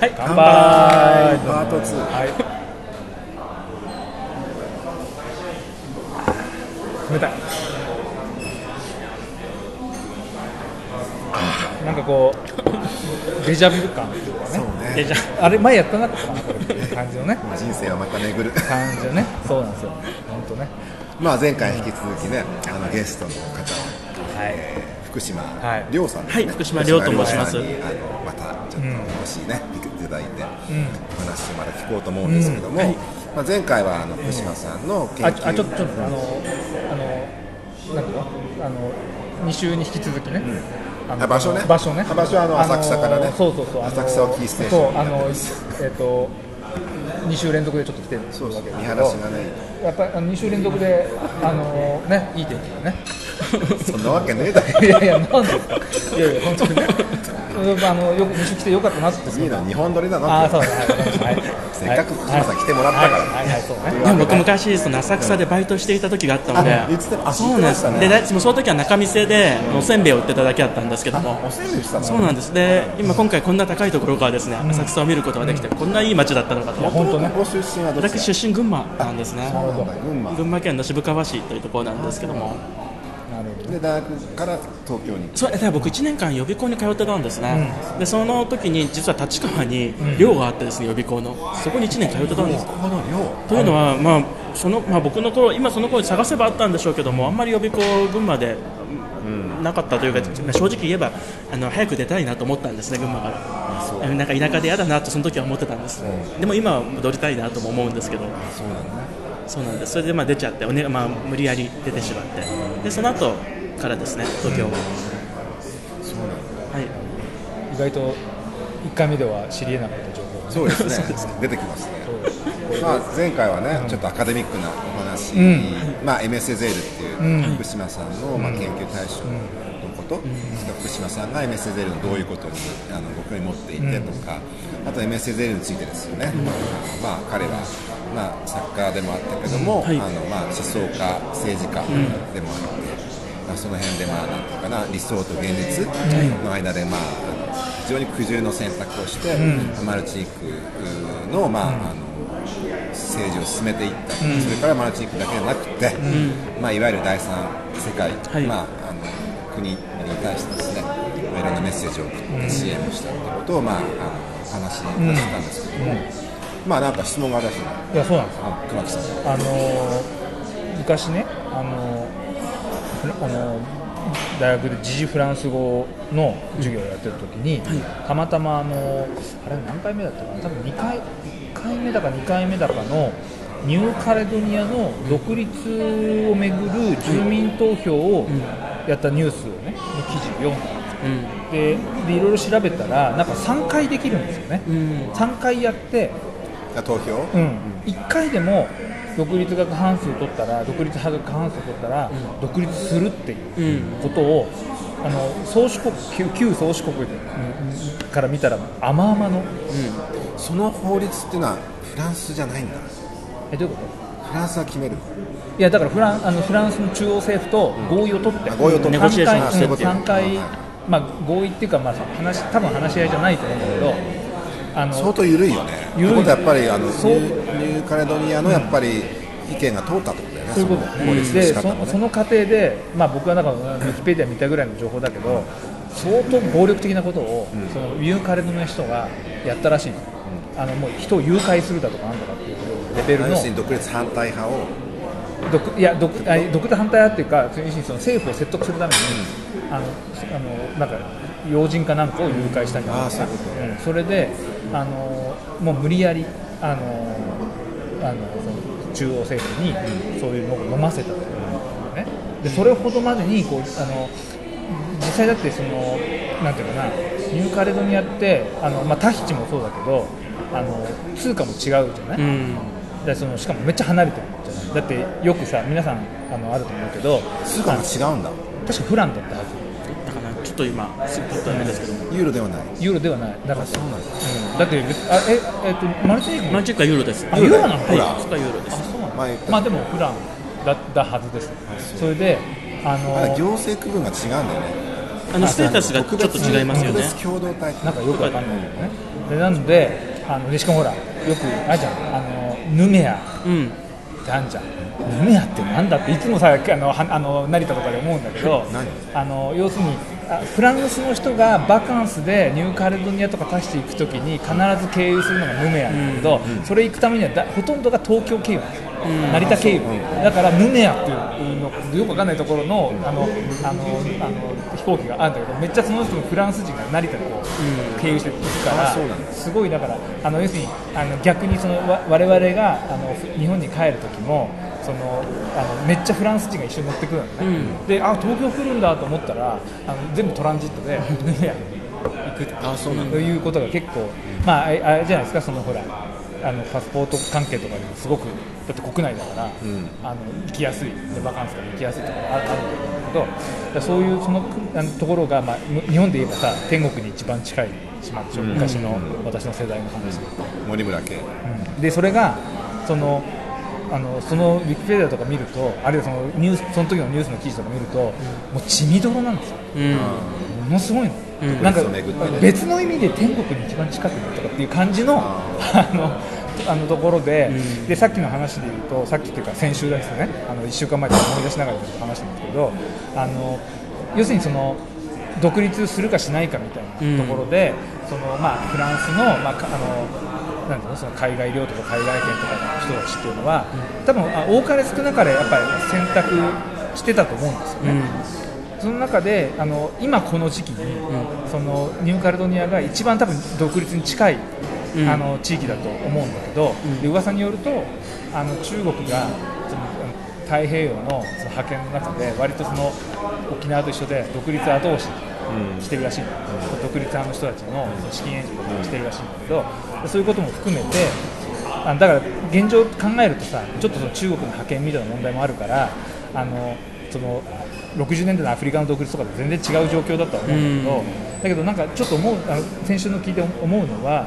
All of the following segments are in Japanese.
はい。乾杯。パート2はい。冷たい。なんかこうデジャブ感っていうかね。そうね。デジャあれ前やったなかって感じのね。人生はまた巡る。感じのね。そうなんですよ。本当ね。まあ前回引き続きねあのゲストの方。はい福島はい。亮さんですね。はい福島亮と申します。あのまたちょっともしね来ていただいてん。お話をまだ聞こうと思うんですけどもまあ前回はあの福島さんの研あ究あちょっとちょっとあのあのなんていうの？あの2週に引き続きね、あ場所ね。場所ね。あ場所はあの浅草からね。そうそうそう。浅草をキーステーションにそうあのえっ、と2週連続でちょっと来てるわけそうですけど晴らしがね。やっぱりあの2週連続であのねいい天気だね。そんなわけねえだろ。いやいやなんですか。いやいや本当にね。うんあのよく2週来てよかったなっていいの日本撮りなのああそうはい。せっかく福島さん来てもらったから。はい。はい。はい。そうね。でも僕昔その浅草でバイトしていた時があったので、あそうなんです。ね。でその時は仲見世でおせんべいを売ってただけだったんですけど。もおせんべいしたのそうなんです。で今今回こんな高いところからですね浅草を見ることができてこんないい街だったのかと。本当ね。ご出身はどちら？私出身群馬なんですね。群馬。県の渋川市というところなんですけどもなるほど。で大学から東京にそうだから僕1年間予備校に通ってたんですね、でその時に実は立川に寮があってですね予備校の。そこに1年通ってたんです。というのは、まあそのまあ、僕の頃今その頃探せばあったんでしょうけどもあんまり予備校群馬でなかったというか、まあ正直言えばあの早く出たいなと思ったんですね群馬から。なんか田舎で嫌だなとその時は思ってたんです、でも今は戻りたいなとも思うんですけど。そうなんだそうなんです。それでまあ出ちゃってお、ねまあ、無理やり出てしまって。でその後からですね東京は、そうなんだ。はい。意外と1回目では知り得なかった情報が。ね。そうですね出てきますね。まあ前回はねちょっとアカデミックなお話まあ MS ゼールっていう福島さんのまあ研究対象のこと。福島さんが MS ゼールのどういうことにあのご興味持っていてとかあと MS ゼールについてですよね。まあ彼はまあ作家でもあったけどもあはい。のまあ思想家政治家でもあってまあ、その辺で、まあ、なんていうかな理想と現実の間で、まあ、あの非常に苦渋の選択をして、マルチニックの,、まああの政治を進めていった、それからマルチニックだけじゃなくて、まあ、いわゆる第三世界、はい。まあ、あの国に対してですねいろんなメッセージを送って支援をしたということを、まあ、あの話し出したんですけども、まあなんか質問があるらしいねいやそうなんです。よ熊木さん。あのー昔ね、あのーフラあのー大学で時事フランス語の授業をやってる時に、たまたま、あのーあれ何回目だったかな？多分2回1回目だか2回目だかのニューカレドニアの独立をめぐる住民投票をやったニュースをね、の記事を読んだんですよ。ででいろいろ調べたらなんか3回できるんですよね、3回やってあ投票、うん、1回でも独立が過半数取ったら独立派が過半数取ったら、独立するっていうことを、あの宗主国旧旧宗主国から見たら甘々の。その法律っていうのはフランスじゃないんだ。えどういうこと？フランスが決める。いやだからフランあのフランスの中央政府と合意を取って、あ合意を取って。ネゴシエーション3回してっていう3回はい。まあ、合意っていうか、まあ、話多分話し合いじゃないと思うんだけどあの相当緩いよね。緩い。ここでやっぱりあのニそう。ューニューカレドニアのやっぱり意見が通ったってことだよね、そういうこと。ですの法律のでそその過程で、まあ、僕はなんかウィキペディア見たぐらいの情報だけど相当暴力的なことを、そのユーカレドの人がやったらしいの,、あのもう人を誘拐するだとかなんとかっていうレベルの。独立反対派を独いや独あ独立反対派っていうか要するにその政府を説得するために、あのあのなんか要人かなんかを誘拐したんじゃないかそれであのもう無理やりあのあのその中央政府にそういうのを飲ませたとね。でそれほどまでにこうあの実際だってそのなんていうかなニューカレドニアってあの、まあ、タヒチもそうだけどあの通貨も違うじゃない、うん。でそのしかもめっちゃ離れてるだってよくさ皆さんあのあると思うけど通貨も違うんだ。確かフランだったはず。だからちょっと今すっとあれですけど。もユーロではない。ユーロではない。だからそうなんだ。うん、だってあええっとマルチニークマルチックはユーロです。あユーロなの？はい。そこはユーロです。前言ったまあでもフランだったはずです。それであのあ行政区分が違うんだよね。あのステータスがちょっと違いますよね。特別共同体。なんかよくわかんないけどね。でなのであのでしかもほらよくあるじゃん。あのヌメア。うんってあるじゃん。ヌメアってなんだっていつもさあのはあの成田とかで思うんだけど何？あの要するにあフランスの人がバカンスでニューカレドニアとかタヒチ行くときに必ず経由するのがヌメアなんだけど、それ行くためにはだほとんどが東京経由なんですよ、成田経由、だからヌメアっていうのよくわかんないところのあのあのあの飛行機があるんだけどめっちゃその人のフランス人が成田でこう経由して行くから、すごいだからあの要するにあの逆にそのわ我々があのふ日本に帰る時もそのあのめっちゃフランス人が一緒に乗ってくるのね、であ東京来るんだと思ったらあの全部トランジットでいや行くあそうなんということが結構まああれじゃないですかそのほらあのパスポート関係とかでもすごくだって国内だから、あの行きやすい。でバカンスとか行きやすいところがあるんだけどそういうそのあのところが、まあ、む日本で言えばさ天国に一番近い島でしょ昔の私の世代の話。で。森村家。でそれがそのあのそのウィキペディアとか見るとあるいはそのニュースその時のニュースの記事とか見ると、もう血みどろなんですよ、うん。ものすごいの、うんなんか別の意味で天国に一番近くにとかっていう感じのあのあのところで,、でさっきの話で言うとさっきっていうか先週ですね。あの1週間前で思い出しながら話したんですけどあの要するにその独立するかしないかみたいなところで、そのまあ、フランスの,、まあ、かあのなんていうの？その海外領とか海外権とかの人たちっていうのは、多分あ多かれ少なかれやっぱり選択してたと思うんですよね。その中であの今この時期に、そのニューカレドニアが一番多分独立に近い、うん。あの地域だと思うんだけど、で噂によるとあの中国がその太平洋のその覇権の中で割とその沖縄と一緒で独立後押ししてるらしいんだ、独立派の人たちの資金援助とかしてるらしいんだけど、そういうことも含めてあだから現状考えるとさちょっとその中国の覇権みたいな問題もあるからあのその60年代のアフリカの独立とかと全然違う状況だとは思うんだけど、だけどなんかちょっと思うあの先週の聞いて思うのは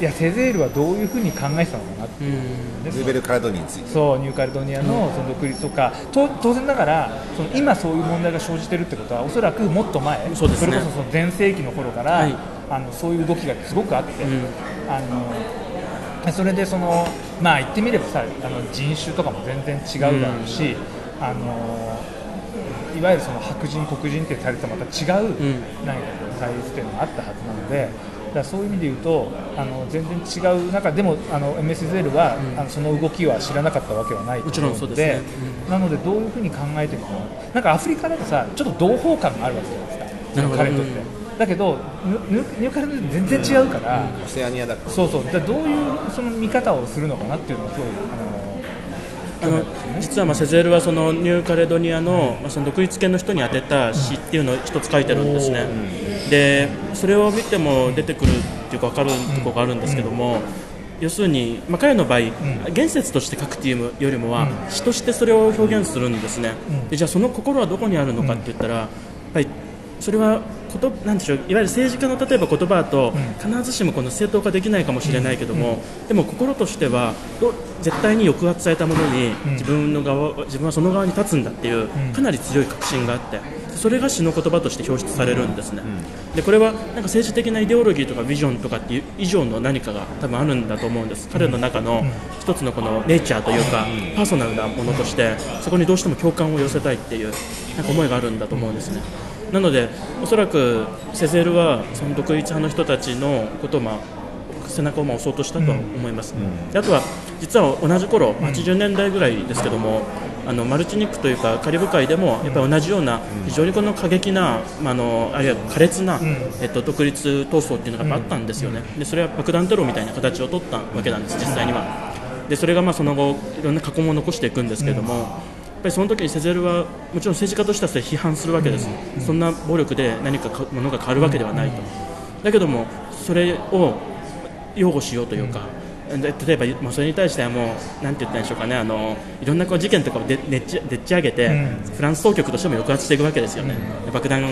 いやセゼールはどういうふうに考えてたのかなって、う。ん。ルーベルカレドニについて。そうニューカレドニアのその独立とか、と当然ながらその今そういう問題が生じてるってことはおそらくもっと前そね。れこそその前世紀の頃から、はい。あのそういう動きがすごくあって、うん。あのそれでそのまあ言ってみればさあの人種とかも全然違うだろうし、あのいわゆるその白人黒人ってされてまた違う、対立っていうのがあったはずなので。だそういう意味で言うとあの全然違う中でもあの MSZL は、あのその動きは知らなかったわけはないと思うので。すね。なのでどういうふうに考えてるのかなんかアフリカだとさちょっと同胞感があるわけじゃないですか。彼にとって、だけどニューカレド全然違うから、オセアニアだからそうそう、じゃあどういうその見方をするのかなっていうのをすごい、あのあの実はまあセゼールはそのニューカレドニアの,、まあその独立系の人に宛てた詩っていうのを一つ書いてるんですね、でそれを見ても出てくるっていうか分かるところがあるんですけども、要するに、まあ、彼の場合、言説として書くっていうよりもは、詩としてそれを表現するんですね、でじゃあその心はどこにあるのかって言ったら、やっぱりそれはことなんでしょういわゆる政治家の例えば言葉だと、必ずしもこの正当化できないかもしれないけども、でも心としてはど絶対に抑圧されたものに自分の側自分はその側に立つんだっていうかなり強い確信があってそれが詩の言葉として表出されるんですね、でこれはなんか政治的なイデオロギーとかビジョンとかっていう以上の何かが多分あるんだと思うんです。彼の中の一つのこのネイチャーというかパーソナルなものとしてそこにどうしても共感を寄せたいっていうなんか思いがあるんだと思うんですねなのでおそらくセゼールはその独立派の人たちのことをまあ背中をまあ押そうとしたとは思います、であとは実は同じ頃80年代ぐらいですけども、あのマルチニックというかカリブ海でもやっぱり同じような非常にこの過激な、まあ、あのあるいは苛烈な、えっと、独立闘争っていうのがあったんですよね、でそれは爆弾テロみたいな形を取ったわけなんです、実際には。でそれがまあその後いろんな過去も残していくんですけども、ぱりその時にセゼルはもちろん政治家としてはそれ批判するわけです、そんな暴力で何かかものが変わるわけではないと、だけどもそれを擁護しようというか、で例えば、まあ、それに対してはもう、なんて言ったんでしょうかね、あのいろんなこう事件とかをででっちでっち上げて、フランス当局としても抑圧していくわけですよね、爆弾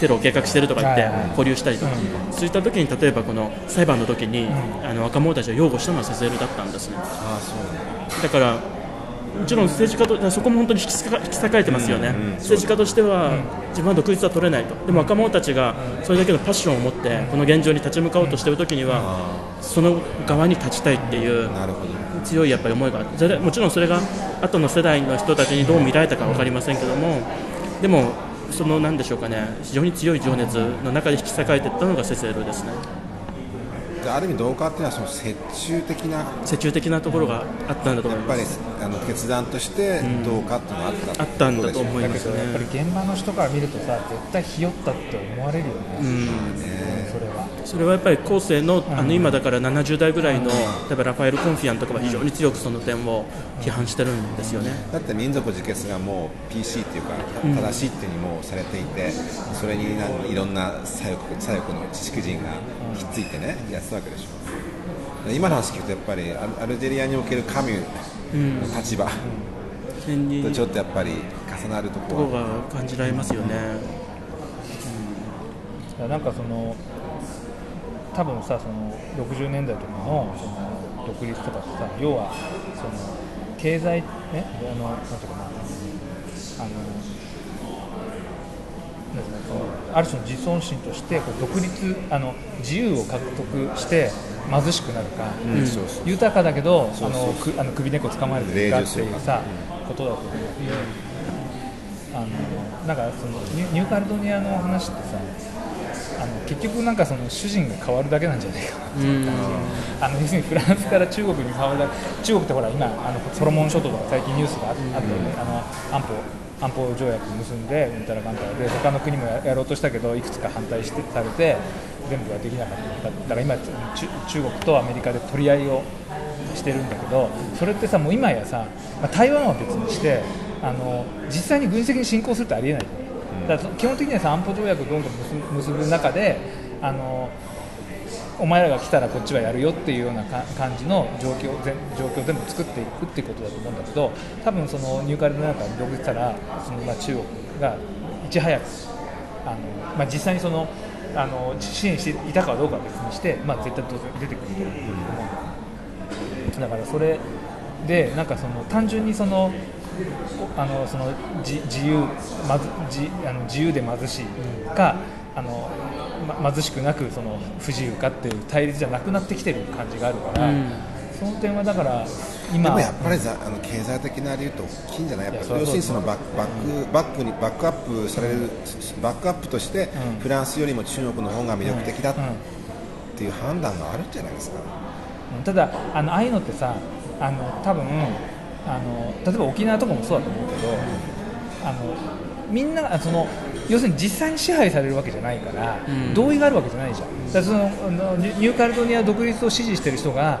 テロを計画しているとか言ってはい。はい保留したりとか、そういった時に例えばこの裁判の時に、あの若者たちを擁護したのはセゼールだったんですね。ああそう。だからもちろん政治家とそこも本当に引き引き裂かれてますよね、政治家としては自分は独立は取れないと、でも若者たちがそれだけのパッションを持ってこの現状に立ち向かおうとしているときには、その側に立ちたいっていう強いやっぱり思いがあってもちろんそれが後の世代の人たちにどう見られたか分かりませんけどもでもそのなんでしょうかね。非常に強い情熱の中で引き裂かれていったのがセゼールですね。ある意味同化っていうのはその折衷的な折衷的なところがあったんだと思います。やっぱりあの決断として同化っていうのがあった、うん、あったんだと思います。ねやっぱり現場の人から見るとさ絶対ひよったって思われるよね、うん、それは。それはやっぱり後世のあの今だから70代ぐらいの例えばラファエル・コンフィアンとかは非常に強くその点を批判してるんですよね。だって民族自決がもう PC っていうか正しいっていうにもされていて、それにいろんな左翼左翼の知識人がひっついてねやってたわけでしょ。今の話聞くとやっぱりアルジェリアにおけるカミュの立場、うん、とちょっとやっぱり重なるところが感じられますよね、うん、なんかその多分さその60年代とかのその独立とかってさ要はその経済ねあのなんていうかなあのある種の自尊心としてこう独立あの自由を獲得して貧しくなるか、うん、豊かだけどあのくあの首根っこ捕まえるかっていうさことだと思うあのなんかそのニューカルドニアの話ってさ結局なんかその主人が変わるだけなんじゃないかなっていう感じ、あの要するにフランスから中国に変わるだけ中国ってほら今あのソロモン諸島とか最近ニュースがあったよね、あの安保安保条約結んでうんたらかんたらで他の国もやろうとしたけどいくつか反対してされて全部はできなかった。だから今中国とアメリカで取り合いをしてるんだけどそれってさもう今やさ、まあ、台湾は別にしてあの実際に軍事的に侵攻するってありえないだから基本的にはさ安保条約をどんどん結ぶ中であのお前らが来たらこっちはやるよっていうような感じの状況状況を全部作っていくっていうことだと思うんだけど多分そのニューカレドなんかに独立したらそのまあ中国がいち早くあの、まあ、実際にそのあの支援していたかどうかは別にして、まあ、絶対出てくると思う。だからそれでなんかその単純にそのあのその自自由まず自あの自由で貧しいか、あのま、貧しくなくその不自由かっていう対立じゃなくなってきてる感じがあるから、うん、その点はだから今でもやっぱりあの経済的な理由と大きいんじゃない？やっぱ要するにそのバックバックバックにバックアップされる、バックアップとしてフランスよりも中国の方が魅力的だっていう判断があるんじゃないですか、ただあのああいうのってさあの多分あの例えば沖縄とかもそうだと思うけどあのみんなその要するに実際に支配されるわけじゃないから、うん、同意があるわけじゃないじゃん、だそのニューカルドニア独立を支持している人が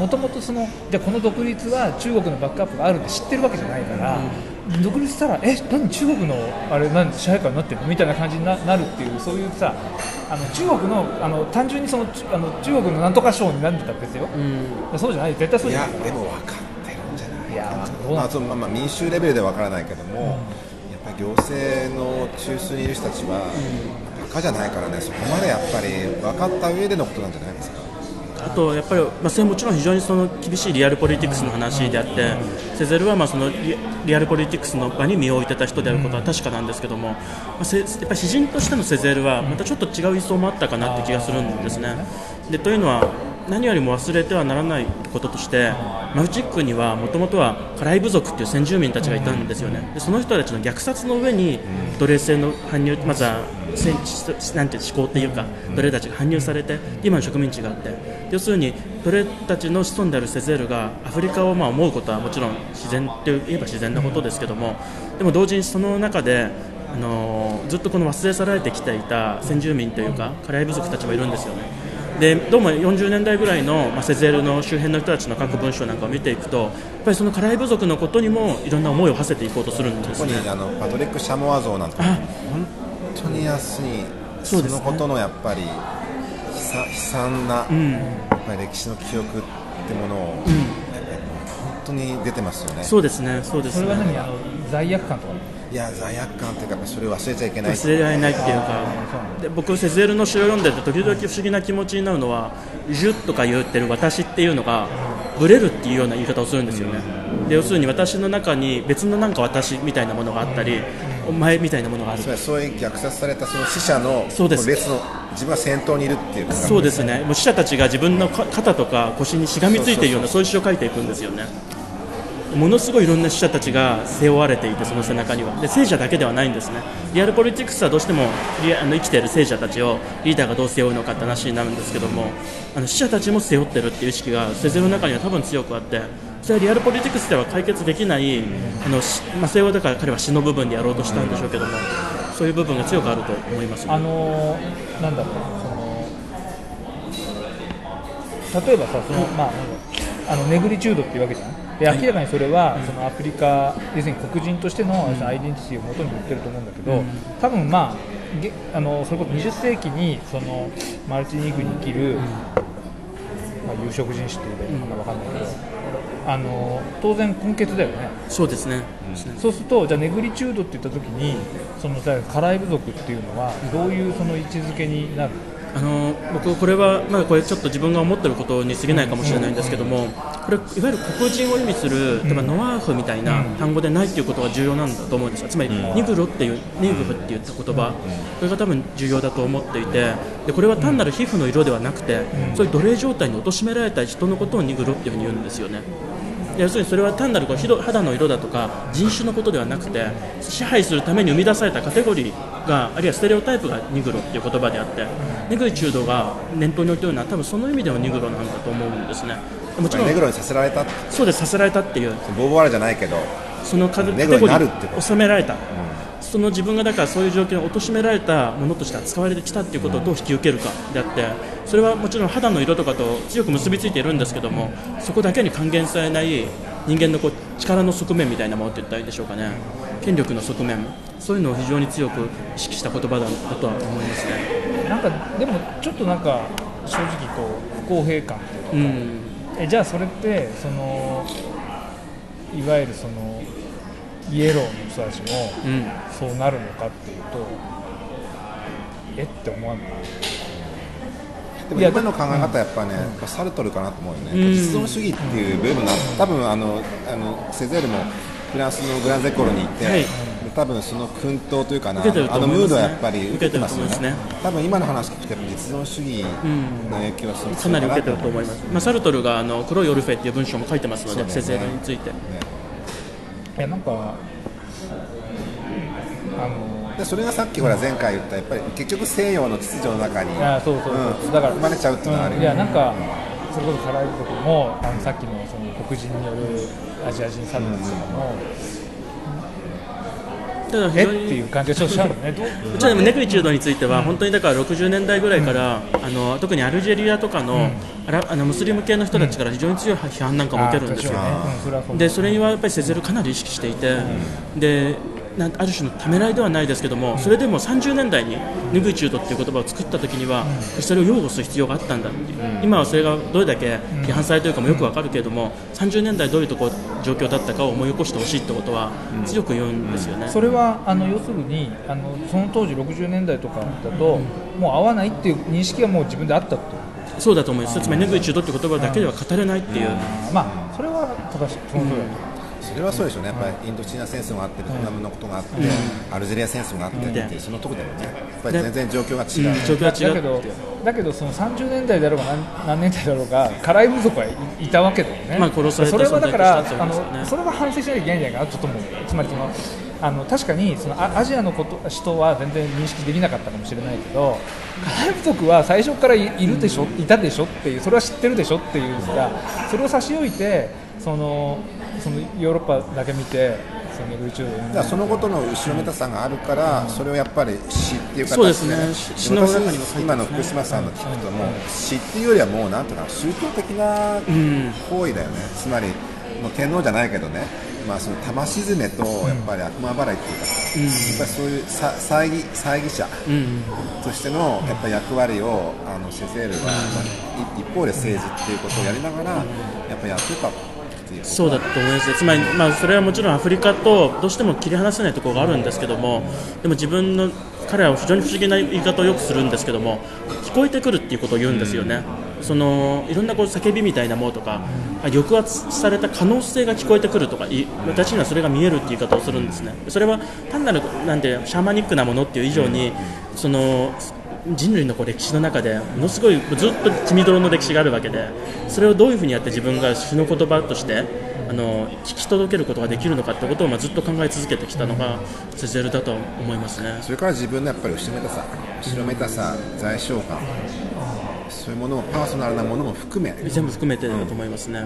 もともとそのじゃこの独立は中国のバックアップがあるって知ってるわけじゃないから、うん、独立したらえ何中国のあれなん支配下になってるの？みたいな感じになるっていうそういうさあの中国のあの単純にそのあの中国のなんとか省になってたんですよ、うん、そうじゃない。絶対そうじゃない。いやでも分かる。んじゃないいやどうなん、まあ、まあ、民衆レベルで分からないけども、行政の中枢にいる人たちは、バカじゃないからね、そこまでやっぱり分かった上でのことなんじゃないですか？あとやっぱり、まあ、それもちろん非常にその厳しいリアルポリティクスの話であって、セゼルはまあそのリアルポリティクスの場に身を置いてた人であることは確かなんですけども、まあ、やっぱり詩人としてのセゼルはまたちょっと違う位相もあったかなって気がするんですね。でというのは何よりも忘れてはならないこととしてマフチックにはもともとはカライブ族という先住民たちがいたんですよね。でその人たちの虐殺の上に奴隷制の搬入まずはなんて思考っていうか奴隷たちが搬入されて今の植民地があって。要するに奴隷たちの子孫であるセゼールがアフリカをまあ思うことはもちろん自然といえば自然なことですけどもでも同時にその中であのずっとこの忘れ去られてきていた先住民というかカライブ族たちもいるんですよねでどうも40年代ぐらいの、まあ、セゼルの周辺の人たちの各文章なんかを見ていくとやっぱりそのカライ部族のことにもいろんな思いを馳せていこうとするんですね。あのパトリック・シャモア像なんて本当に安い。そのことのやっぱり悲惨な、うん、やっぱり歴史の記憶ってものを、うん、本当に出てますよね。そうですねそうですね。それは何あの罪悪感とか？いや罪悪感というかそれを忘れちゃいけない。忘れられないっていうかで僕セゼールの詩を読んでて時々不思議な気持ちになるのは「ジュ」とか言ってる私っていうのがブレるっていうような言い方をするんですよね、で要するに私の中に別のなんか私みたいなものがあったり、お前みたいなものがある。そういう虐殺されたその死者のそうです。別の自分は先頭にいるっていうそうですね。もう死者たちが自分のか肩とか腰にしがみついているようなそういう詩を書いていくんですよねものすごいいろんな死者たちが背負われていてその背中には。で聖者だけではないんですね。リアルポリティクスはどうしてもリアあの生きている聖者たちをリーダーがどう背負うのかって話になるんですけどもあの死者たちも背負ってるっていう意識がセゼの中には多分強くあってそれはリアルポリティクスでは解決できないあの、まあ、それをだから彼は死の部分でやろうとしたんでしょうけどもそういう部分が強くあると思います、あのなんだろうその例えばさその、まあ、あのネグリチュードっていうわけじゃん。で明らかにそれは、そのアフリカ要するに黒人としてのアイデンティティを元に言ってると思うんだけど、多分まあげあのそれこそ20世紀にそのマルチニークに生きる、まあ、有色人種っていうのか分かんないけど、あの当然根血だよね。そうですね、そうすると、じゃあネグリチュードって言ったときに、そのさカライブ族っていうのは、どういうその位置づけになる？あの僕、これは、まあ、これちょっと自分が思ってることに過ぎないかもしれないんですけども、これ、いわゆる黒人を意味する、例えばノワーフみたいな単語でないっていうことが重要なんだと思うんですよ、つまり、ニグロっていう、ニグフって言った言葉、これが多分重要だと思っていて、でこれは単なる皮膚の色ではなくて、そういう奴隷状態に貶められた人のことをニグロっていうふうに言うんですよね。要するにそれは単なるこう肌の色だとか人種のことではなくて支配するために生み出されたカテゴリーがあるいはステレオタイプがニグロっていう言葉であってネグリチュードが念頭に置いているのは多分その意味ではニグロなんだと思うんですね。もちろんネグロにさせられた。そうですさせられたっていう。ボーボワールじゃないけど。そのカテゴリーってこと。収められた、その自分がだからそういう状況に貶められたものとして扱われてきたっていうことをどう引き受けるかであってそれはもちろん肌の色とかと強く結びついているんですけどもそこだけに還元されない人間のこう力の側面みたいなものって言ったらいいんでしょうかね。権力の側面。そういうのを非常に強く意識した言葉だだとは思いますね。なんか、でもちょっとなんか、正直こう、不公平感っていうか、うん。えじゃあそれって、そのいわゆるそのイエローの人たちもうん。そうなるのかっていうと、えって思わない？いやでも今の考え方はやっぱね、やっぱサルトルかなと思うよね、うん。実存主義っていう部分な多分あのあのセゼールもフランスのグランゼコロに行って、はい。多分その薫陶というかな、受けてるとあのムードはやっぱり受けてますよね。受けてると思います多分今の話聞くと実存主義の影響はすごくかなり受けてると思います、まあ、サルトルがあの黒いオルフェっていう文章も書いてますので、ね。セゼールについて。ね。いやなんかあのでそれがさっきほら前回言ったやっぱり結局西洋の秩序の中にあそうそうそう、だから生まれちゃうっていうのはあるいやなんかそれこそカライブ族もあのさっきのその黒人によるアジア人差別とかも、え？ってにいう感じがちょっとしたんだよね。どう？うちはでもネグリチュードについては本当にだから60年代ぐらいから、あの特にアルジェリアとかの,、あのムスリム系の人たちから非常に強い批判なんかも受けるんですよ、ね。でそれはやっぱりセゼルかなり意識していて、である種のためらいではないですけども、それでも30年代にネグリチュードっていう言葉を作った時には、それを擁護する必要があったんだっていう、今はそれがどれだけ批判されているかもよくわかるけれども、30年代どういうとこ状況だったかを思い起こしてほしいってことは強く言うんですよね。それはあの要するにあのその当時60年代とかだと、もう合わないっていう認識がもう自分であったっていう。そうだと思います、つまりネグリチュードっていう言葉だけでは語れないっていう、まあそれは正しいその通りだとそれはそうでしょうね、やっぱりインドシナ戦争があって、ベトナムのことがあって、アルジェリア戦争があってってそのところでもね、やっぱり全然状況が違う、状況が違う。だけどだけどその30年代だろうが何何年代だろうがカライブ族はいいたわけだよね、まあ殺されたそれはだからあのそれは反省しなきゃいけないんじゃないかなとちょっと思う。つまりそのあの確かにそのアアジアのこと人は全然認識できなかったかもしれないけどカライブ族は最初からいいるでしょ、いたでしょっていうそれは知ってるでしょっていうさそれを差し置いてそのそのヨーロッパだけ見てその YouTube だそのことの後ろめたさがあるから、それをやっぱり詩っていう形そうですね。詩詩の私中にも今の福島さんの聞くと、もう詩っていうよりはもうなんていうかな、宗教的なうん。行為だよね、つまりもう天皇じゃないけどね、まあ、その玉沈めとやっぱり悪魔払いっていうかさ、やっぱりそういうさ猜疑猜疑者うんとしてのやっぱり役割をあのセゼールは、まあ、い一方で政治っていうことをやりながら、やっぱりやってたっていうそうだと思います。つまり、まあ、それはもちろんアフリカとどうしても切り離せないところがあるんですけどもでも自分の彼らは非常に不思議な言い方をよくするんですけども聞こえてくるっていうことを言うんですよね、そのいろんなこう叫びみたいなものとか、抑圧された可能性が聞こえてくるとかい私にはそれが見えるっていう言い方をするんですね。それは単なるなんてシャーマニックなものっていう以上に、その人類のこう歴史の中でものすごいずっと血みどろの歴史があるわけでそれをどういうふうにやって自分が詩の言葉としてあの聞き届けることができるのかってことを、まあ、ずっと考え続けてきたのがセゼルだと思いますね。それから自分のやっぱり後ろめたさ後ろめたさ在償感そういうものもパーソナルなものも含め全部含めてだと思いますね、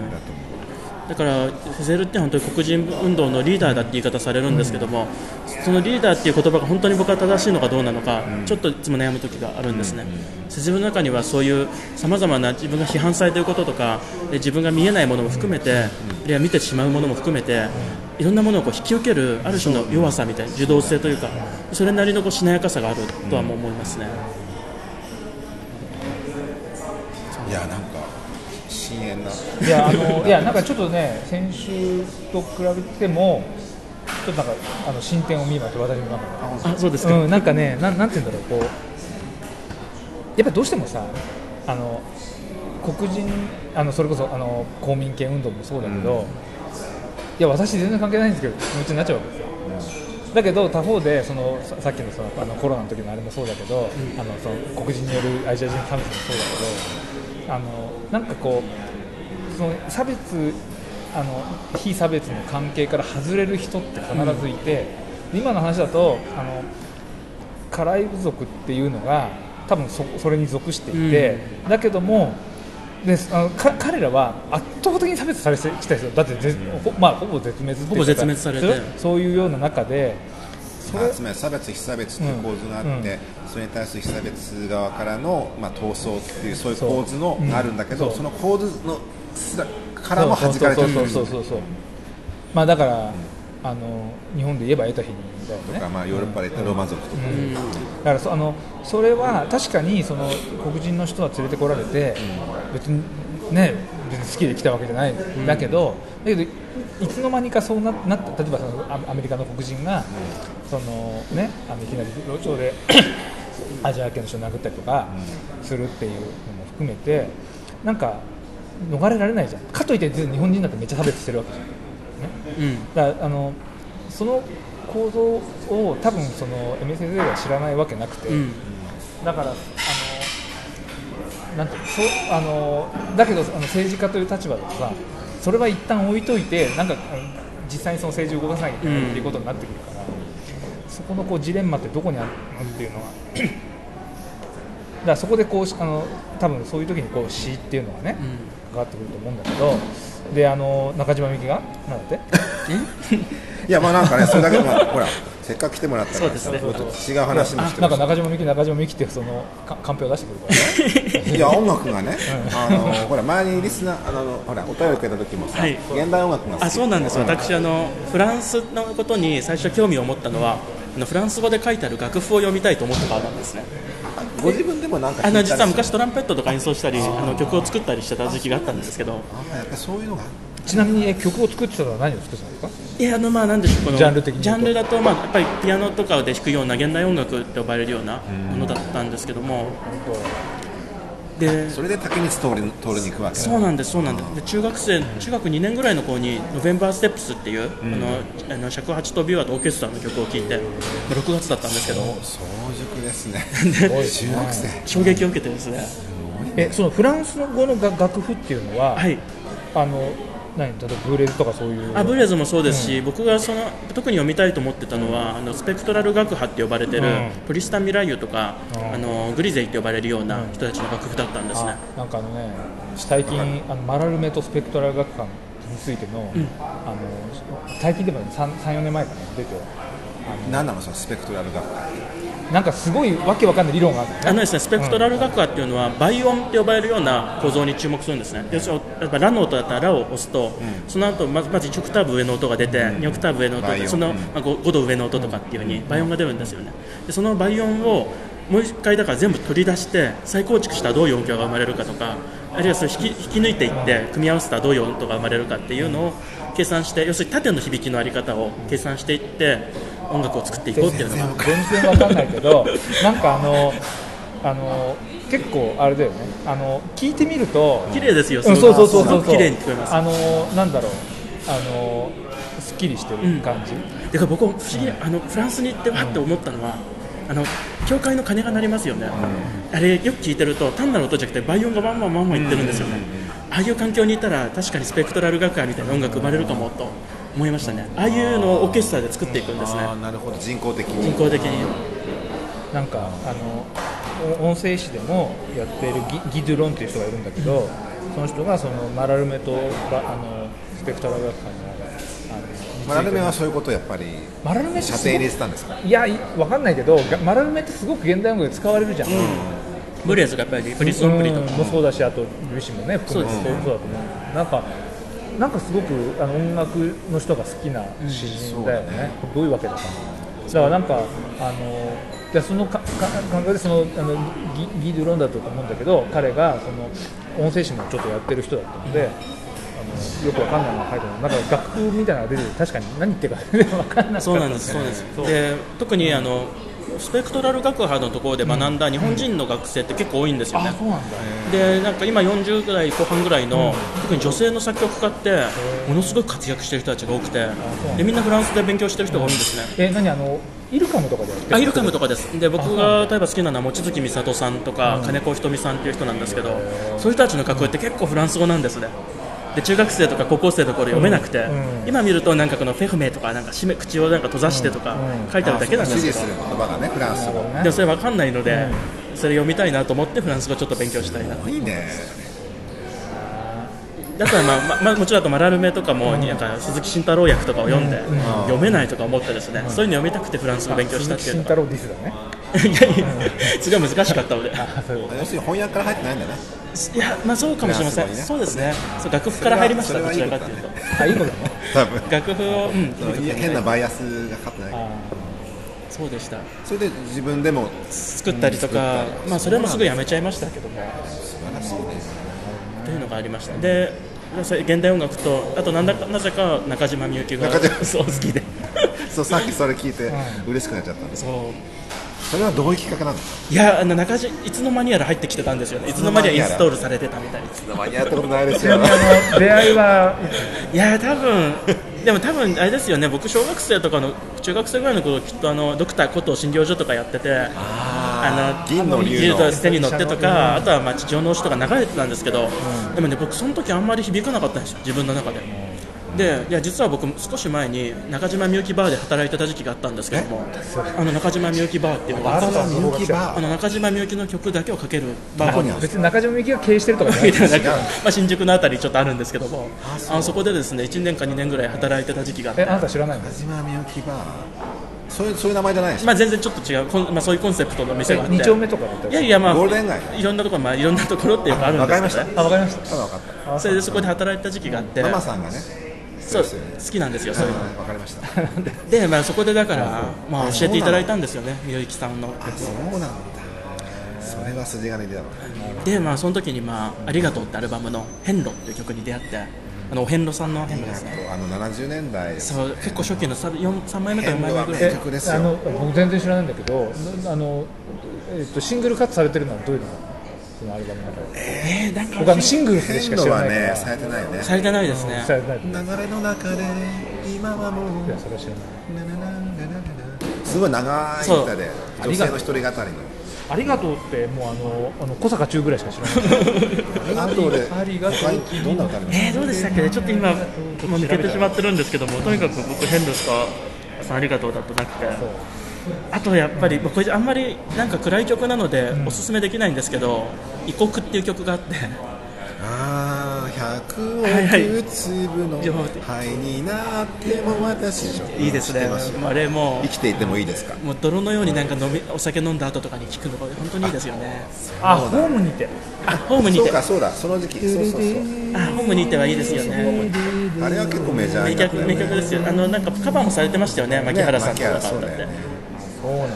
だからセゼルって本当に黒人運動のリーダーだって言い方されるんですけども、そのリーダーっていう言葉が本当に僕は正しいのかどうなのか、ちょっといつも悩む時があるんですね、セゼルの中にはそういうさまざまな自分が批判されていることとかで自分が見えないものも含めて、あるいは見てしまうものも含めていろんなものをこう引き受けるある種の弱さみたいな受動性というかそれなりのこうしなやかさがあるとは思いますね。いやなんか深淵な。いやあのいやなんかちょっとね先週と比べてもちょっとなんかあの進展を見ました私の中であそうですか、うん、なんかねなんなんて言うんだろうこう。やっぱどうしてもさあの黒人あのそれこそあの公民権運動もそうだけど、いや私全然関係ないんですけど気持ちになっちゃうわけですよ、だけど他方でそのささっきのそのあのコロナの時のあれもそうだけど、あのその黒人によるアジア人差別もそうだけどあのなんかこうその差別あの非差別の関係から外れる人って必ずいて、今の話だとあのカライブ族っていうのが多分そそれに属していて、だけどもであのか彼らは圧倒的に差別されてきた人だってぜ、ほまあ、ほぼ絶滅ほぼ絶滅されて。そういうような中でまあつまり差別、非差別という構図があって、それに対する非差別側からの、まあ、闘争っていうそういう構図のあるんだけど、その構図のすらからも弾かれてるそうそうそうまあだから、あの日本で言えば得た日にだよね。とか、まあ、ヨーロッパで言ったローマ族とか、うん。だからそあのそれは確かにその黒人の人は連れてこられて、別にね別に好きで来たわけじゃない。ん。だけど、だけどいいつの間にかそうななった。例えばそのアアメリカの黒人が、そのねあのいきなり路上で アジア系の人を殴ったりとかするっていうのも含めてなんか逃れられないじゃん。かといって日本人だってめっちゃ差別してるわけじゃん。ね。うん。だからあのその構造を多分その MSZ が知らないわけなくて、うん。だからあのなんてそうあのだけどあの政治家という立場だとさそれは一旦置いといてなんか実際にその政治を動かさなきゃいけないっていうことになってくるから、そこのこうジレンマってどこにあるのっていうのは。だからそこでこうあの多分そういう時にこう詩っていうのがね、関わってくると思うんだけどであの中島みゆきがなんだって？いやまあなんかねそれだけまあほらせっかく来てもらったからさそうですね。もっと違う話もしてなんか中島みゆき中島みゆきってそのかカンペを出してくるからね。い いや音楽がね、あのほら前にリスナーあのほらお便りくれた時もさ、はい。現代音楽が好きあそうなんです、私あの、フランスのことに最初興味を持ったのは、あのフランス語で書いてある楽譜を読みたいと思ったからなんですね。ご自分でもなんかあの実は昔トランペットとか演奏したり、あの曲を作ったりしてた時期があったんですけど、あやっぱりそういうのがちなみにえ曲を作ってたのは何を作ってたんですか？いやあのまあなんでしょうこのジャンル的にジャンルだとまあやっぱりピアノとかで弾くような現代音楽って呼ばれるようなものだったんですけども、でそれで竹光徹に通りに行くわけだ。そうなんです、そうなんです。で中学生、中学2年ぐらいの子に、ノベンバーステップスっていう、あの、あの尺八とビワとオーケストラの曲を聴いて、まあ6月だったんですけど、早熟ですね。中学生。衝撃を受けてですね、えそのフランス語の楽楽譜っていうのは、はい、あの何例えばブレズとかそういう。あブレズもそうですし、僕がその特に読みたいと思ってたのは、あのスペクトラル学派って呼ばれてる、うん。プリスタン・ミライユとか、うん。あのグリゼイって呼ばれるような人たちの楽譜だったんですね。あなんかあのね最近あのマラルメとスペクトラル学科についての,、あの最近でも34年前かな出て何なのそのスペクトラル学科なんかすごいわけわかんない理論がある。あのですね、スペクトラル学派っていうのは、倍音って呼ばれるような構造に注目するんですね。要するにラの音だったらラを押すと、その後まずまず1オクターブ上の音が出て、2オクターブ上の音その、まあ、5, 5度上の音とかっていうふうに倍音が出るんですよね。でその倍音をもう一回だから全部取り出して再構築したらどういう音響が生まれるかとかあるいはそれ引き引き抜いていって組み合わせたらどういう音が生まれるかっていうのを計算して要するに縦の響きのあり方を計算していって音楽を作っていこうっていうのが。全然わかんないけどなんかあのあの結構あれだよね。あの聞いてみると綺麗ですようんそうそうそうそう。綺麗に聞こえます。あのなんだろう。あのすっきりしてる感じ、だから僕不思議あのフランスに行ってわって思ったのは、あの教会の鐘が鳴りますよね、あれよく聞いてると単なる音じゃなくて倍音がワンワンワンワン言ってるんですよね、ああいう環境にいたら確かにスペクトラル楽団みたいな音楽生まれるかもと思いましたね。ああいうのをオーケストラで作っていくんですね。なるほど。人工的に。人工的に。なんかあのお音声誌でもやってるギギドゥロンっていう人がいるんだけど、その人がそのマラルメとバあのスペクトラル楽団のあのマラルメはそういうことをやっぱりマラルメって射程に入れてたんですか？いやいわかんないけどがマラルメってすごく現代音楽で使われるじゃん、ブレーズがやっぱり。プリスオンプリとかうん。もそうだしあとルイシもね含めてそうですそうそうだと思う。なんかなんかすごくあの音楽の人が好きな詩人だよね、どういうわけだかな。だからなんかあのいやそのかか感覚でそのあのギギ・ドゥロンだったと思うんだけど彼がその音声誌もちょっとやってる人だったので、あのよくわかんないのが書いてある。なんか楽譜みたいなのが出てて確かに何言ってるか全然わかんなかった。そうなんです、そうなんです。で特にあのスペクトラル学派のところで学んだ日本人の学生って結構多いんですよね。でなんか今40ぐらい後半ぐらいの、特に女性の作曲家ってものすごく活躍してる人たちが多くてでみんなフランスで勉強してる人が多いんですね。え何あのイルカムとかであイルカムとかです。で僕が例えば好きなのは望月美里さんとか、金子ひとみさんっていう人なんですけどそういう人たちの楽譜って結構フランス語なんですねで中学生とか高校生の頃読めなくて、うん今見るとなんかこのフェフメとかなんか締め口をなんか閉ざしてとか書いてあるだけなんですけど指示する言葉がねフランス語。でもそれ分かんないので、それ読みたいなと思ってフランス語ちょっと勉強したいな。いいね。だからまあ、ままあ、もちろんあとマラルメとかも、なんか鈴木慎太郎役とかを読んで、読めないとか思ってですね、そういうの読みたくてフランス語勉強したっていうのが慎太郎ディスだねいやいやすごい難しかったので。あそういうこと要するに翻訳から入ってないんだね。いやまあそうかもしれません、そうですね。そう楽譜から入りましたどちらかというとあいいこと。だね多分。楽譜を変なバイアスがかかってないそうでした。それで自分でも作ったりとか、まあそれもすぐやめちゃいましたけども。素晴らしいね。というのがありました。でそれ現代音楽とあとなんだかなぜか中島みゆきが中島。そう好きで。そうさっきそれ聞いて嬉しくなっちゃったんですそうそれはどういうきっかけなんですかいやあの中島いつの間にやら入ってきてたんですよね。いつの間にやら？インストールされてたみたいです。間に合ったことないですよあの出会いは いや多分でも多分あれですよね。僕小学生とかの中学生ぐらいの頃きっとあのドクターコトー診療所とかやっててあの銀の竜の。手に乗ってとか、あとはまあ地上の牛とか流れてたんですけど、でもね僕その時あんまり響かなかったんですよ。自分の中で。でいや実は僕少し前に中島みゆきバーで働いてた時期があったんですけどもあの中島みゆきバーっていうのがあってあなたみゆきバーあの中島みゆきの曲だけをかけるバー別に中島みゆきが経営してるとかじゃない。みたいなまあ、新宿のあたりちょっとあるんですけどもあのそこでですね1年か2年ぐらい働いてた時期があってえあなた知らないの中島みゆきバー。そういうそういう名前じゃないまあ、全然ちょっと違う、こんまあ、そういうコンセプトの店があって。2丁目とかだったらいやいやまあゴールデン街。いろんなところ、まあ、いろんなところっていうかあるんわかりましたですよねあわかりました。あ分かった。それでそこで働いた時期があって。ママさんがねそうですよね。好きなんですよそういうの。分かりました。で、まあ、そこでだから、まあ、教えていただいたんですよねみゆきさんのあそうなんだ。それは筋金入りだわ。で、まあ、その時に、まあ「ありがとう」ってアルバムの「変路」っていう曲に出会ってあのお遍路さんの変路ですね。あの70年代。そう結構初期の 3, 3枚目か4枚目ぐらい。曲ですよ。あの僕全然知らないんだけどあの、えっとシングルカットされてるのはどういうの？そのアルバムの中でえー、なんか僕あのシングルでしか知らないから。ねされてないよねされてない。ですね流れの中で今はもうやそれは知らないすごい長いそう歌で女性の一人語りのありがとうってもうあのあの小坂中ぐらいしか知らないあとでありがとうどんな歌ありますえー、どうでしたっけね、ちょっと今、もう抜けてしまってるんですけども、とにかく僕、変路しか、さんありがとうだとなくて、あとやっぱり、僕これあんまりなんか暗い曲なので、おすすめできないんですけど、異国っていう曲があって、ああ100はいはい。億粒の灰になっても私でしょいいですね。あれも生きていてもいいですか？う、もう泥のようになんか飲みお酒飲んだ後とかに聴くのが本当にいいですよね。あホームにて。あ、ホームにて、そうかそうだ。その時期そうそうそう。あ、ホームにてはいいですよね。あれは結構メジャー名曲になったよね。名曲ですよ。あのなんかカバーもされてましたよね、牧原さんとかがね牧原そう歌ってだよね。そうなんだ。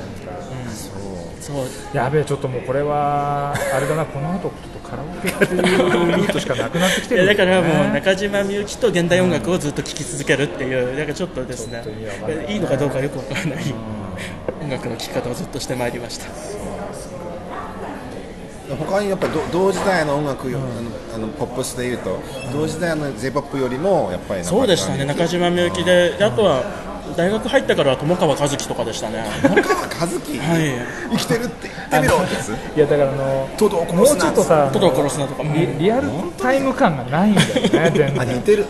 そう。やべえちょっともうこれはあれだなこの後ちょっとカラオケっていうルートしかなくなってきていやるだからもうね。中島みゆきと現代音楽をずっと聴き続けるっていう、なんかちょっとですね。いいいのかどうかよくわからない、音楽の聴き方をずっとしてまいりました。他にやっぱり同時代の音楽よ、あのあのポップスでいうと、同時代の J−POP よりもやっぱりそうでしたね。中島みゆきでであとは大学入ってからは友川一樹とかでしたね。友川和樹、はい。生きてるって言ってみろ。ってやついやだからあのトドをもう殺すなちょっとさトドを殺すなとか。リリアルタイム感がないんだよね全然。あ似てる。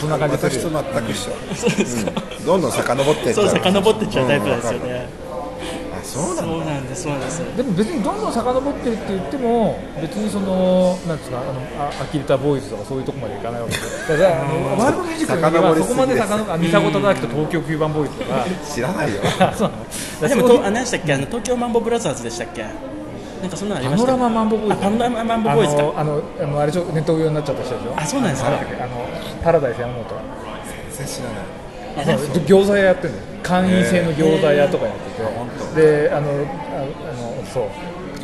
そんな感じ私と全く一緒、うん。どんどん遡っていっちゃそうう遡ってっちゃうタイプですよね。あそうなんだ。そうなんですそうなんです。でも別にどんどん遡ってるって言っても別にそのなんですかあのあアキルタボーイズとかそういうとこまでいかないわけで。だからあのワールドミュージックの時はそこまで遡る三迫忠明と東京九番ボーイズとか。知らないよ。あ そうなでもとあ何でしたっけ？あの東京マンボブラザーズでしたっけ？なんかそんなのありましたパノラママンボボーイ。ズあパノラママンボボーイズか？あのあのあれでしょ？ネット上になっちゃった人でしょ？あそうなんですか？あのパラダイス山本全然知らない。あそう餃子屋やってるの会員制の餃子屋とかやってて、本当であのああのそう。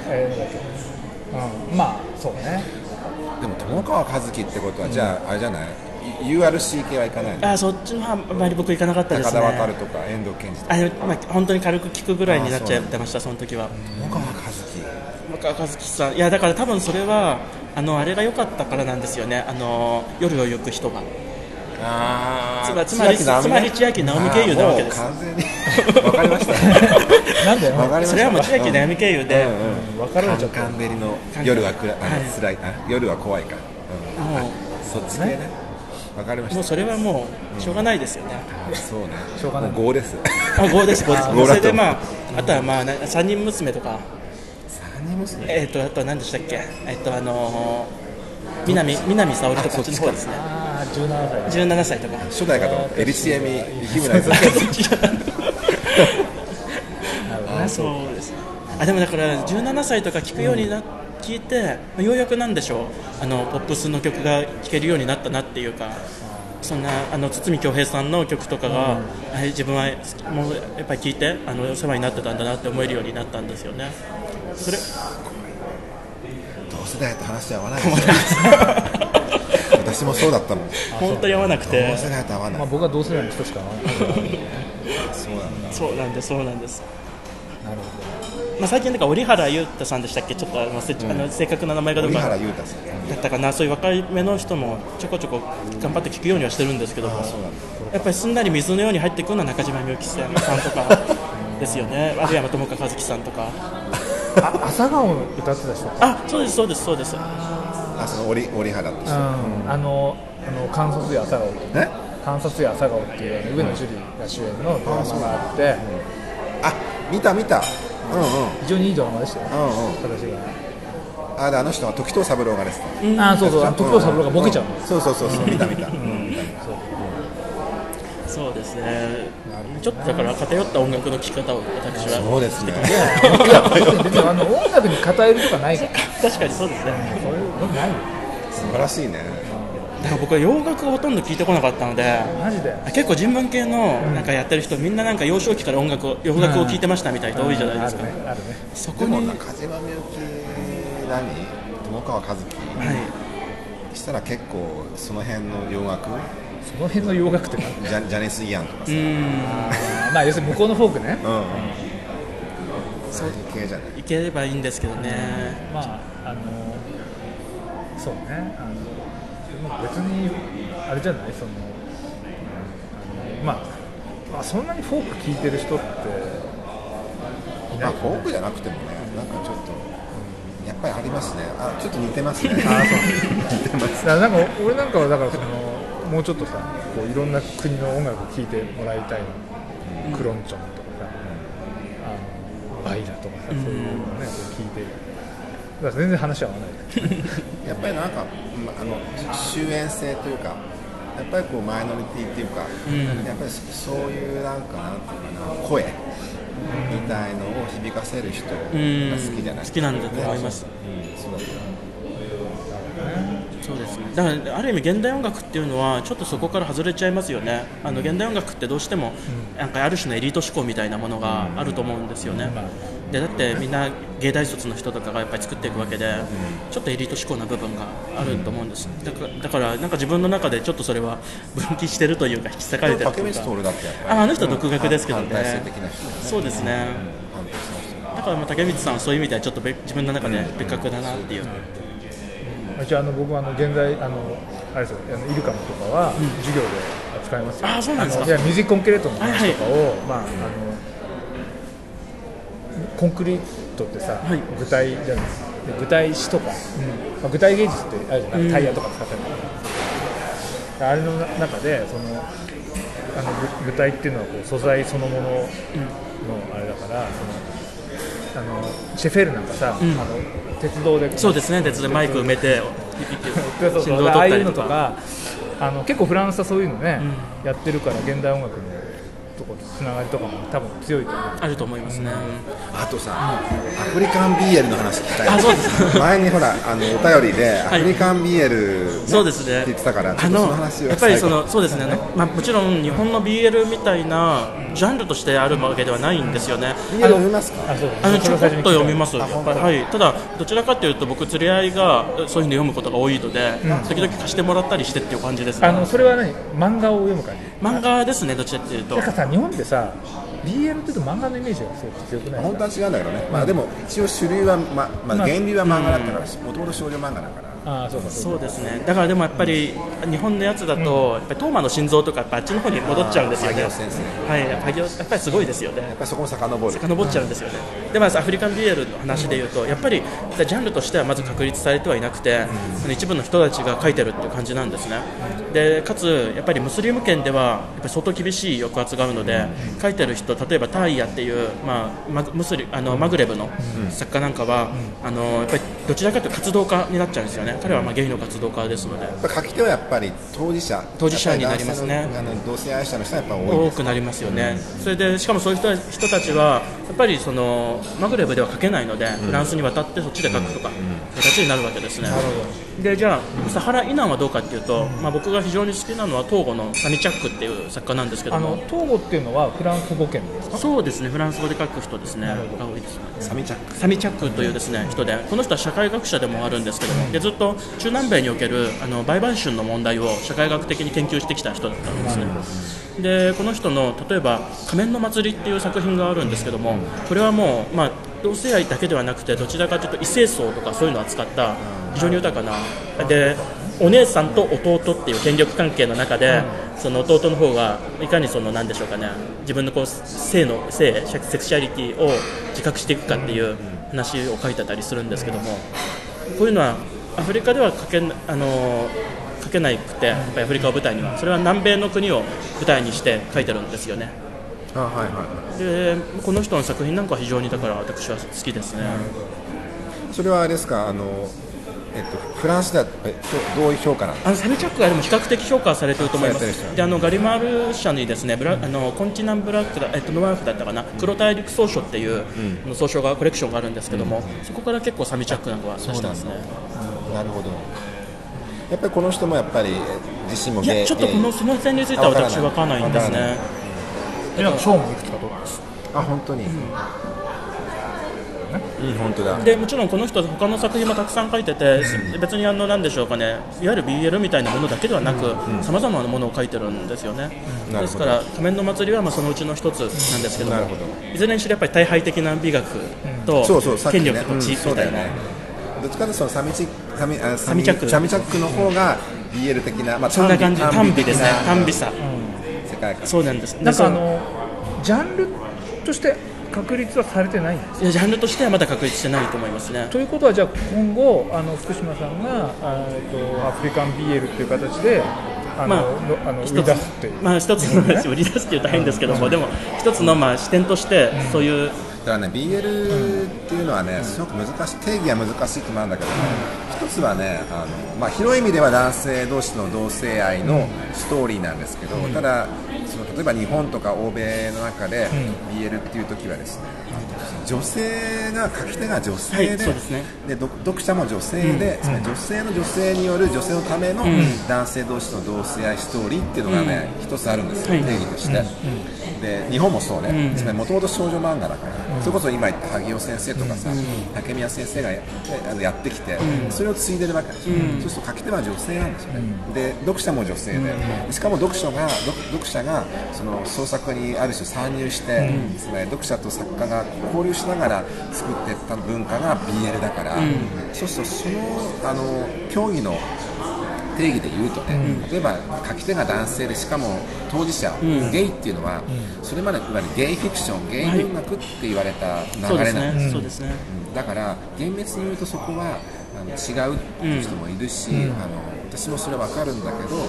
えー、なんだっけ、うん、まあそうね。でも友川和樹ってことは、じゃああれじゃない？URC 系はいかないの？あそっちのはあまり僕行かなかったですね。高田とか遠藤健二とか。あの、まあ、本当に軽く聞くぐらいになっちゃってましたその時は。友川和樹若和樹さん。いやだから多分それはあのあれが良かったからなんですよね。あの夜を行く人が。あつまつまりつまり千秋直美経由なわけです。完全に。わかりました。なんだよそれはもう千秋直美経由で、か夜は暗い。辛い。あ夜は怖いか、うん。もうそっち系ね。わかりました。もうそれはもうしょうがないですよね、そうね。しょうがない。もう5です。あ5です。5です。あ5それでまああとはまあな三人娘とか。3人娘？えっ、とあとは何でしたっけ？えっ、とあのー南南沙織とかこっちの方ですね17歳。17歳とか。初代かと。エリシエミ日村さん あそうです。あでもだから17歳とか聞くようにな、聞いてようやくなんでしょう。あのポップスの曲が聴けるようになったなっていうかそんなあの堤恭平さんの曲とかが、はい自分はもうやっぱり聴いてあのお世話になってたんだなって思えるようになったんですよね。それ。同世代と話は合わないですね 私もそうだったもん本当に合わなく同て。世代と合わないまあ僕は同世代の人しか。会わないそうなんだそうなんです。そうなんですなるほまあ、最近なんか折原裕太さんでしたっけ？ちょっとあのせあの正確な名前がどう折か原裕太さんだったかな。そういう若い目の人もちょこちょこ頑張って聞くようにはしてるんですけども。やっぱりすんなり水のように入ってくるのは中島みゆきさんとか。ですよね。あるいは友川一樹さんとか。どあ朝顔歌ってた人あそうですそうですそうですあその折折原って。人うん。あのあの観察や朝顔っていうね観察や朝顔っていうあの上野樹里が主演のドラマがあって。あ見た見た。うんうん。非常にいいドラマでしたよ。うんうん。形あであの人は時藤三郎がですねがあそうそう。時藤三郎がボケちゃうの。そうそうそうそう。見た見た、うん。そうですね。ちょっとだから偏った音楽の聴き方を私は。そうですね。あの音楽に偏るとかないから。確かにそうですね。そういうのないよ。素晴らしいね。だから僕は洋楽をほとんど聴いてこなかったのでマジで？結構人文系のなんかやってる人みんななんか幼少期から音楽を洋楽を聴いてましたみたいな人多いじゃないですか。あるね。あるね。でそこにも中島みゆき何？友川一樹。はい。したら結構その辺の洋楽？その辺の洋楽って何ジャジャニス・イアンとかさ、ううん、んあーまあ要するに向こうのフォークね。そういう。系じゃない？いければいいんですけどね。まああのそうね。あの別にあれじゃない？そのあのまあまあそんなにフォーク聴いてる人っていないまあフォークじゃなくてもねなんかちょっとやっぱりありますね。あちょっと似てますね。あそう。似てます。だからなんか俺なんかはだからそのもうちょっとさこういろんな国の音楽を聴いてもらいたいの、クロンチョンとかさあのバイラとかさ、そういうのをねこう聞いて全然話は合わない。やっぱりなんか、まあの終焉性というかやっぱりこうマイノリティっていうか、やっぱりそういうなんかなんていうかな声みたいのを響かせる人が好きじゃない好きなんだと思います。うん。そうそうですね。だからある意味現代音楽っていうのはちょっとそこから外れちゃいますよね。あの現代音楽ってどうしてもなんかある種のエリート志向みたいなものがあると思うんですよねでだってみんな芸大卒の人とかがやっぱり作っていくわけでちょっとエリート志向な部分があると思うんです。だからだからなんか自分の中でちょっとそれは 分岐してるというか引き裂かれてるというか。ああの人は独学ですけどね。反体制的な人そうですね。だからまあ竹光さんはそういう意味ではちょっと別自分の中で別格だなっていう、一応あの僕はあの現在あのあれですよ。あのイルカムとかは授業で扱いますよ、あそうなんですか。いやミュージックコンクリートの話とかを、まああのコンクリートってさ、はい。具体じゃない具体詞とか、まあ、具体芸術ってあるじゃない、うん。タイヤとか使ったりとかあれの中でそのあの具具体っていうのはこう素材そのもののあれだから、そのあのシェフェルなんかさ、ん。あの鉄道でそうですね。鉄でマイク埋めてそうそう振動をああいう取ったりとかのとかあの結構フランスはそういうのね、やってるから現代音楽のとことつながりとかも多分強いと思う。あると思いますね、あとさ、アフリカン BL の話聞きたい。あそうです前にほらあのお便りで、アフリカン BL、ね。そうですね。って言ってたからちょあっとそのの話をやっぱりそのそうですね、まあ、もちろん日本の BL みたいなジャンルとしてあるわけではないんですよね。BL 読みますか？あそうあのちょこっと読みます、はい、ただ、どちらかというと、僕、連れ合いがそういうふうに読むことが多いので、時々貸してもらったりしてっていう感じですね、あのそれは何？漫画を読む感じ？漫画ですね、どちらかというと。なん、かさ日本ってさ BL って言うと漫画のイメージがすごく強くない？本当は違うんだけどね、まあ、でも一応主流は、ままあ、まあ源流は漫画だったからもともと少女漫画だからああそうかそうそうですね、だからでもやっぱり、日本のやつだと、やっぱりトーマの心臓とか、やっぱあっちの方に戻っちゃうんですよね、はい、やっぱりやっぱりすごいですよね。やっぱりそこも遡る。遡っちゃうんですよね、でまずアフリカン BL の話でいうと、やっぱりジャンルとしてはまず確立されてはいなくて、その一部の人たちが書いてるっていう感じなんですね、でかつ、やっぱりムスリム圏ではやっぱり相当厳しい抑圧があるので、書いてる人、例えばタイヤっていう、まあ、マムスリあのマグレブの作家なんかは、あのやっぱりどちらかというと活動家になっちゃうんですよね、彼はまあゲイの活動家ですので。書き手はやっぱり当事者。当事者になりますね。あの同性愛者の人はやっぱ多い多くなりますよね、それでしかもそういう人人たちは、やっぱりそのマグレブでは書けないので、フランスに渡ってそっちで書くとか、形になるわけですね。でじゃあ、サハラ以南はどうかっていうと、まあ、僕が非常に好きなのは、トーゴのサミチャックっていう作家なんですけども、トーゴっていうのはフランス語圏ですか？そうですね、フランス語で書く人ですね、が多いですね。サミチャック。サミチャックというですね人で、この人は社会学者でもあるんですけども、でずっと中南米におけるあの売買春の問題を社会学的に研究してきた人だったんですね。でこの人の例えば「仮面の祭り」っていう作品があるんですけども、これはもう、まあ、同性愛だけではなくて、どちらかというと異性層とかそういうのを扱った非常に豊かな、でお姉さんと弟っていう権力関係の中で、その弟の方がいかにそのなんでしょうかね自分のこう性の性セクシャリティを自覚していくかっていう話を書いてたりするんですけどもこういうのはアフリカでは書けんあの書けなくてやっぱりアフリカを舞台にはそれは南米の国を舞台にして書いてるんですよね。あはいはいでこの人の作品なんかは非常にだから私は好きですね。それはあれですか？あの、えっと、フランスではえどどういう評価なんあのサメチャックがでも比較的評価されてると思います。であのガリマール社にですねブラあのコンチナンブラックだえっとノワーフだったかな？黒大陸総書っていう、あの総書がコレクションがあるんですけども、そこから結構サメチャックなんかは出してますね。なるほど。やっぱりこの人もやっぱりえ自身もいやちょっとこのその点については私わからないんですね。もいくつか取ってます。あ本当に、うん。本当だ。でもちろんこの人他の作品もたくさん書いてて、別にあのなんでしょうかね。いわゆる BL みたいなものだけではなくさまざまなものを書いてるんですよね、どですから仮面の祭りはまあそのうちの一つなんですけどど。いずれにしろやっぱり大敗的な美学と権力と地うんみたいな、そうだよねどっちかというとそのサミチサミあサミチャック。サミチャックの方が BL 的な、まあ、そんな感じ短短美ですね。短美さ。さ、世界観。そうなんです。なんかあでのジャンルとして確立はされてないんですそいやジャンルとしてはまだ確立してないと思いますね。ということはじゃあ今後あの福島さんがあえっとアフリカン BL っていう形であの、まあのあの売一つり出すっていう、まあ一つの 売り出すっていうと変ですけども、でも一つのまあ視点としてそういうだからね BL っていうのはねすごく難しい定義は難しいってもあるんだけどね一つはねあの、まあ、広い意味では男性同士の同性愛のストーリーなんですけど、ただその例えば日本とか欧米の中で BL っていう時はですね女性が書き手が女性で,、はいですね。で読読者も女性で、つまり女性の女性による女性のための男性同士の同性愛ストーリーっていうのがね、一つあるんですよ、はい。定義として。で日本もそうね、もともと少女漫画だから、それこそ今言った萩尾先生とかさ、竹宮先生がやあのやってきて、それを継いでるわけ。ですよ、そうすると書き手は女性なんですよね、で読者も女性で、しかも読書が読読者がその創作にある種参入して、つまり読者と作家が交流しながら作っていった文化が BL だから、そうするとそのあの競技の定義で言うとね、例えば書き手が男性でしかも当事者、ゲイっていうのは、それまでいわゆるゲイフィクションゲイ文学って言われた流れなんですね。そうですね。うん。だから厳密に言うとそこは違うっていう人もいるし、あの私もそれは分かるんだけど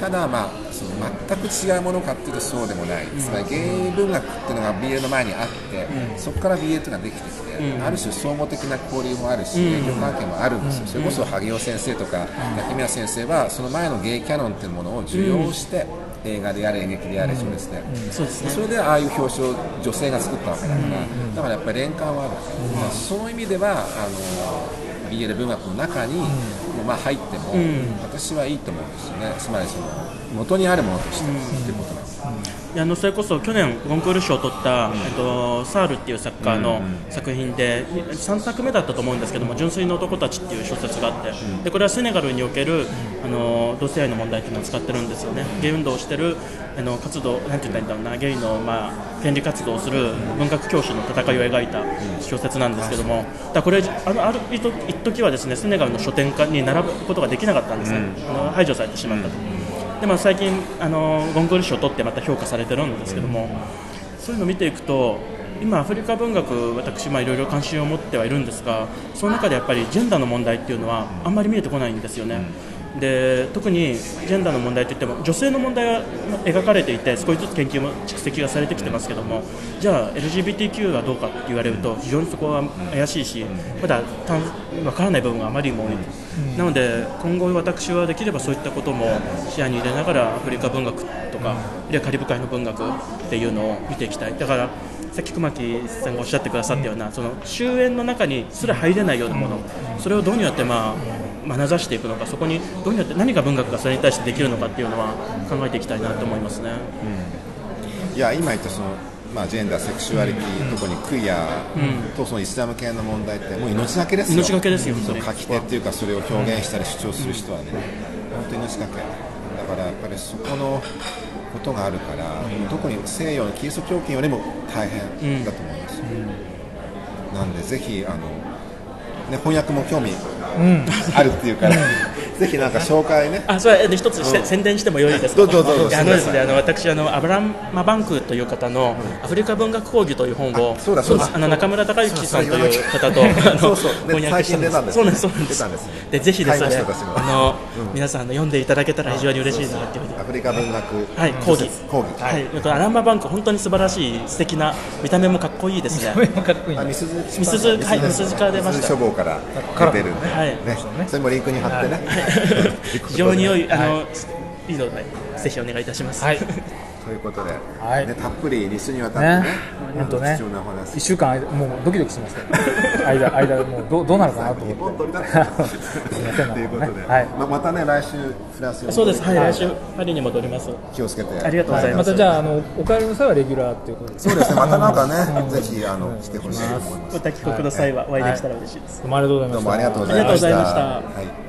ただまあその全く違うものかっていうとそうでもない、つまりゲイ文学っていうのが BL の前にあって、そこからっていうのができてきて、ある種相互的な交流もあるし、影響関係もあるんですよ、それこそ萩尾先生とか焼宮先生はその前のゲイキャノンっていうものを受容して、映画であれ演劇であれそうですね。それでああいう表紙を女性が作ったわけだから、だからやっぱり連関はある、まあその意味ではあの BL 文学の中に、まあ入っても、私はいいと思うんですよね。つまりその元にあるものとしてっていうことなんです、あのそれこそ去年コンクール賞を取った、えっと、サールっていう作家の作品で、3作目だったと思うんですけども「純粋な男たち」っていう小説があって、でこれはセネガルにおけるあの同性愛の問題っていうのを使ってるんですよね。ゲイ運動をしてるあの活動なんて言ったらいいんだろうなゲイの、まあ、権利活動をする文学教師の戦いを描いた小説なんですけども、だこれあのある一時はですねセネガルの書店化に並ぶことができなかったんですね、あの排除されてしまったと。でも、最近あのゴンゴル賞を取ってまた評価されてるんですけども、そういうのを見ていくと今アフリカ文学私まあいろいろ関心を持ってはいるんですがその中でやっぱりジェンダーの問題っていうのはあんまり見えてこないんですよね、で特にジェンダーの問題といっても女性の問題が描かれていて少しずつ研究も蓄積がされてきてますけどもじゃあ LGBTQ はどうかって言われると非常にそこは怪しいしまだ分からない部分があまりにも多い、なので今後私はできればそういったことも視野に入れながらアフリカ文学とかあるいはカリブ海の文学っていうのを見ていきたい。だからさっき熊木さんがおっしゃってくださったようなその終焉の中にすら入れないようなもの。それをどうやってまあ眼差していくのかそこにどうやって何が文学がそれに対してできるのかっていうのは考えていきたいなと思いますね。いや今言ったそのまあ、ジェンダー、セクシュアリティ、特にクイアとそのイスラム系の問題ってもう命がけですよ、命がけですよ本当に。書き手っていうかそれを表現したり主張する人はね、本当に命がけ。だからやっぱりそこのことがあるから、特に西洋のキリスト教圏よりも大変だと思います、なんでぜひあの、ね、翻訳も興味あるっていうから、ぜひなんか紹介ね。あそれで一つして、宣伝してもよいですか？どうぞどうぞ。あのですねあの私あのアブラマバンクという方のアフリカ文学講義という本をあそうだそうあの中村隆之さんという方とあの そうそう。ね翻訳したんです。最近出たんですそうなんです。そうなんです。出たんですねでぜひですねあの、皆さんあの読んでいただけたら非常に嬉しいなっていうふうに。アフリカ文学。はい、講義。講義。はい、あとアランマバンク本当に素晴らしい素敵な見た目もかっこいいですね。これもかっこいいねあみすずみすずはいみすずから出ました。書房から出てるんで、はい。ね、それもリンクに貼ってね、非常に良いあの、いいのでぜひお願いいたします。はいということで、はい。ね、たっぷり2週にわたってねね、本当ね。一週間間もうドキドキしてますけど。間間もうどうどうなるかなと思日本って。取り立ってすみませんということで、はい。ままたね来週フランスにそうです、はい、来週パリに戻ります。気をつけて。ありがとうございま。ますたじゃああのお帰りの際はレギュラーということでそうですね。またなんかね、ぜひあの来てほしいと思います。また帰国の際はお会いできたら嬉しいです。どうもありがとうござい。ましたどうもありがとうございました。ありがとうございました。はい